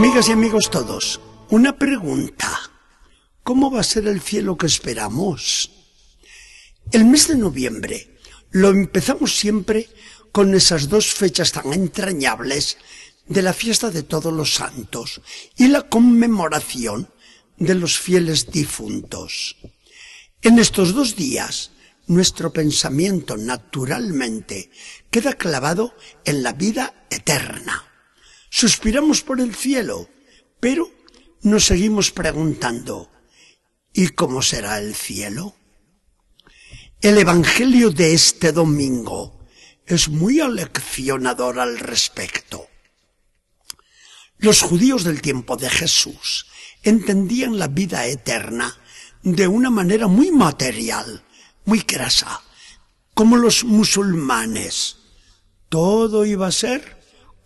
Amigas y amigos todos, una pregunta. ¿Cómo va a ser el cielo que esperamos? El mes de noviembre lo empezamos siempre con esas dos fechas tan entrañables de la fiesta de todos los santos y la conmemoración de los fieles difuntos. En estos dos días, nuestro pensamiento naturalmente queda clavado en la vida eterna. Suspiramos por el cielo, pero nos seguimos preguntando, ¿y cómo será el cielo? El Evangelio de este domingo es muy aleccionador al respecto. Los judíos del tiempo de Jesús entendían la vida eterna de una manera muy material, muy grasa, como los musulmanes. Todo iba a ser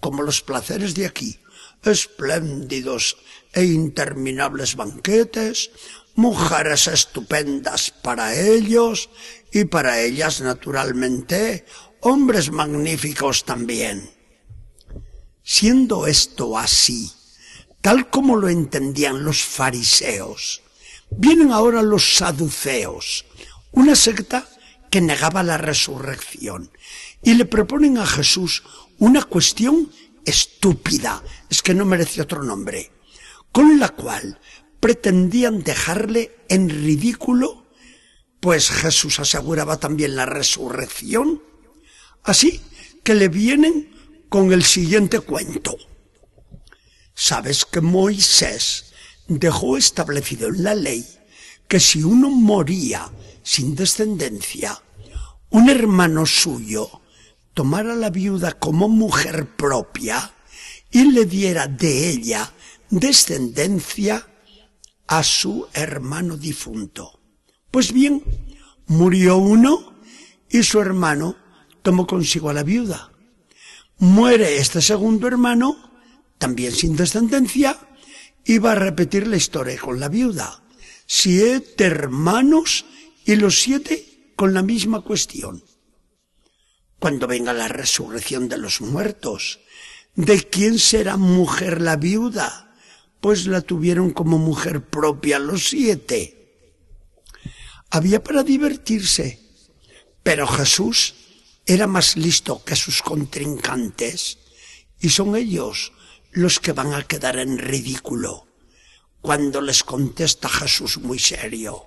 como los placeres de aquí, espléndidos e interminables banquetes, mujeres estupendas para ellos y para ellas naturalmente, hombres magníficos también. Siendo esto así, tal como lo entendían los fariseos, vienen ahora los saduceos, una secta que negaba la resurrección, y le proponen a Jesús una cuestión estúpida, es que no merece otro nombre, con la cual pretendían dejarle en ridículo, pues Jesús aseguraba también la resurrección. Así que le vienen con el siguiente cuento. Sabes que Moisés dejó establecido en la ley que si uno moría sin descendencia, un hermano suyo tomara la viuda como mujer propia y le diera de ella descendencia a su hermano difunto. Pues bien, murió uno y su hermano tomó consigo a la viuda. Muere este segundo hermano, también sin descendencia, y va a repetir la historia con la viuda. Siete hermanos y los siete con la misma cuestión. Cuando venga la resurrección de los muertos, ¿de quién será mujer la viuda? Pues la tuvieron como mujer propia los siete. Había para divertirse, pero Jesús era más listo que sus contrincantes y son ellos los que van a quedar en ridículo cuando les contesta Jesús muy serio.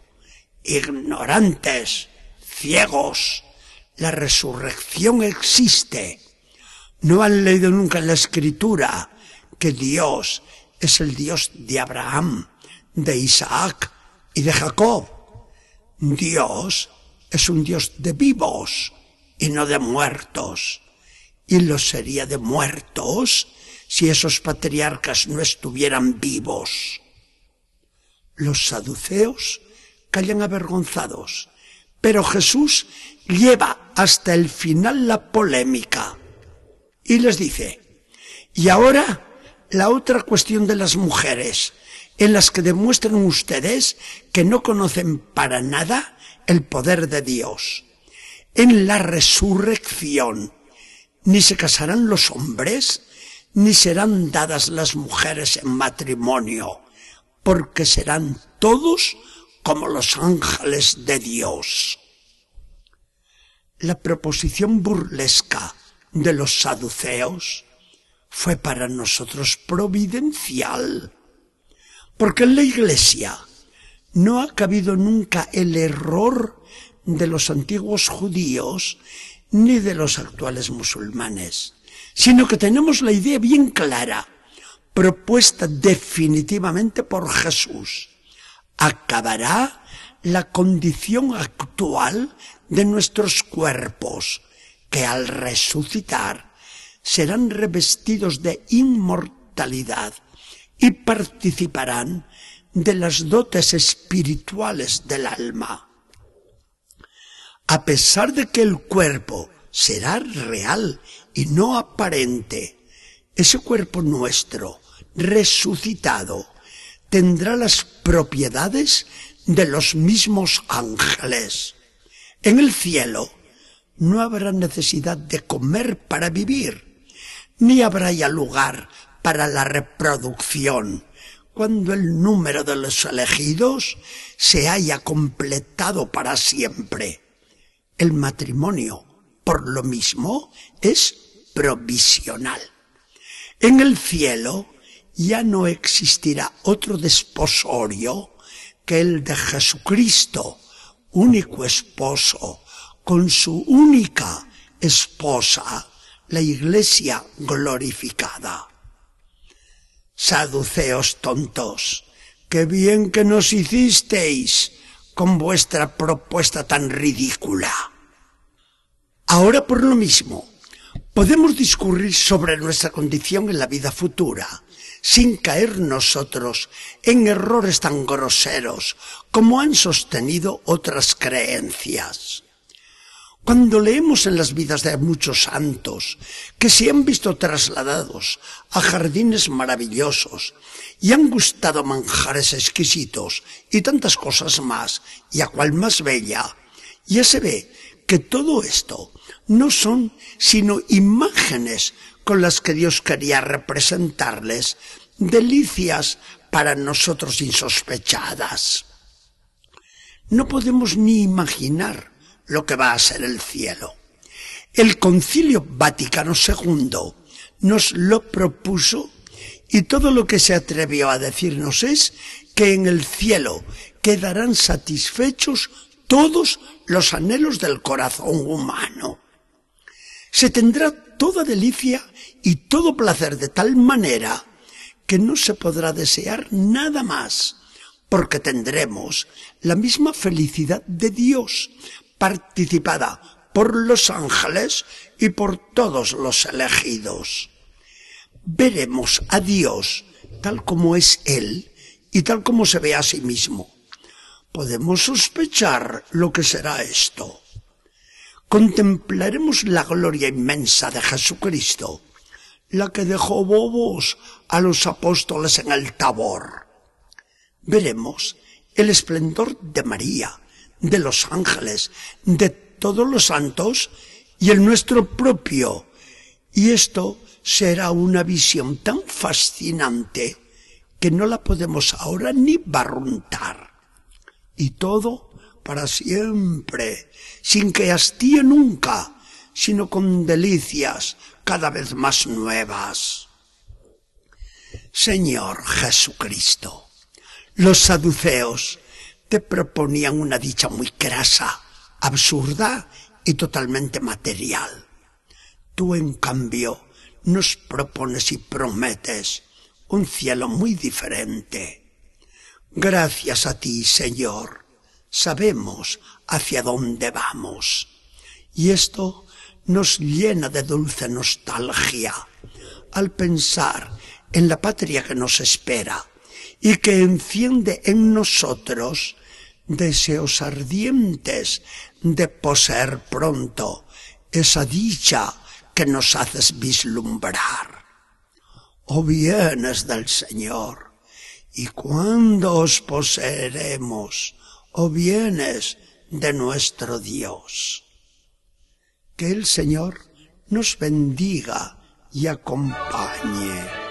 Ignorantes, ciegos, la resurrección existe. No han leído nunca en la escritura que Dios es el Dios de Abraham, de Isaac y de Jacob. Dios es un Dios de vivos y no de muertos. Y lo sería de muertos si esos patriarcas no estuvieran vivos. Los saduceos callan avergonzados, pero Jesús lleva hasta el final la polémica y les dice, y ahora la otra cuestión de las mujeres, en las que demuestran ustedes que no conocen para nada el poder de Dios. En la resurrección, ni se casarán los hombres, ni serán dadas las mujeres en matrimonio, porque serán todos como los ángeles de Dios. La proposición burlesca de los saduceos fue para nosotros providencial, porque en la iglesia no ha cabido nunca el error de los antiguos judíos ni de los actuales musulmanes sino que tenemos la idea bien clara, propuesta definitivamente por Jesús. Acabará la condición actual de nuestros cuerpos, que al resucitar serán revestidos de inmortalidad y participarán de las dotes espirituales del alma. A pesar de que el cuerpo será real y no aparente. Ese cuerpo nuestro, resucitado, tendrá las propiedades de los mismos ángeles. En el cielo no habrá necesidad de comer para vivir, ni habrá ya lugar para la reproducción, cuando el número de los elegidos se haya completado para siempre. El matrimonio, por lo mismo, es provisional. En el cielo ya no existirá otro desposorio que el de Jesucristo, único esposo, con su única esposa, la iglesia glorificada. Saduceos tontos, qué bien que nos hicisteis con vuestra propuesta tan ridícula. Ahora por lo mismo, podemos discurrir sobre nuestra condición en la vida futura, sin caer nosotros en errores tan groseros como han sostenido otras creencias. Cuando leemos en las vidas de muchos santos que se han visto trasladados a jardines maravillosos y han gustado manjares exquisitos y tantas cosas más, y a cual más bella, ya se ve que todo esto no son sino imágenes con las que Dios quería representarles delicias para nosotros insospechadas. No podemos ni imaginar lo que va a ser el cielo. El Concilio Vaticano II nos lo propuso y todo lo que se atrevió a decirnos es que en el cielo quedarán satisfechos todos los anhelos del corazón humano. Se tendrá toda delicia y todo placer de tal manera que no se podrá desear nada más, porque tendremos la misma felicidad de Dios, participada por los ángeles y por todos los elegidos. Veremos a Dios tal como es Él y tal como se ve a sí mismo. Podemos sospechar lo que será esto. Contemplaremos la gloria inmensa de Jesucristo, la que dejó bobos a los apóstoles en el tabor. Veremos el esplendor de María, de los ángeles, de todos los santos y el nuestro propio. Y esto será una visión tan fascinante que no la podemos ahora ni barruntar. Y todo para siempre, sin que hastíe nunca, sino con delicias cada vez más nuevas. Señor Jesucristo, los saduceos te proponían una dicha muy crasa, absurda y totalmente material. Tú, en cambio, nos propones y prometes un cielo muy diferente. Gracias a ti, Señor, sabemos hacia dónde vamos. Y esto nos llena de dulce nostalgia al pensar en la patria que nos espera y que enciende en nosotros deseos ardientes de poseer pronto esa dicha que nos haces vislumbrar. O vienes del Señor, y cuándo os poseeremos, o vienes de nuestro Dios. Que el Señor nos bendiga y acompañe.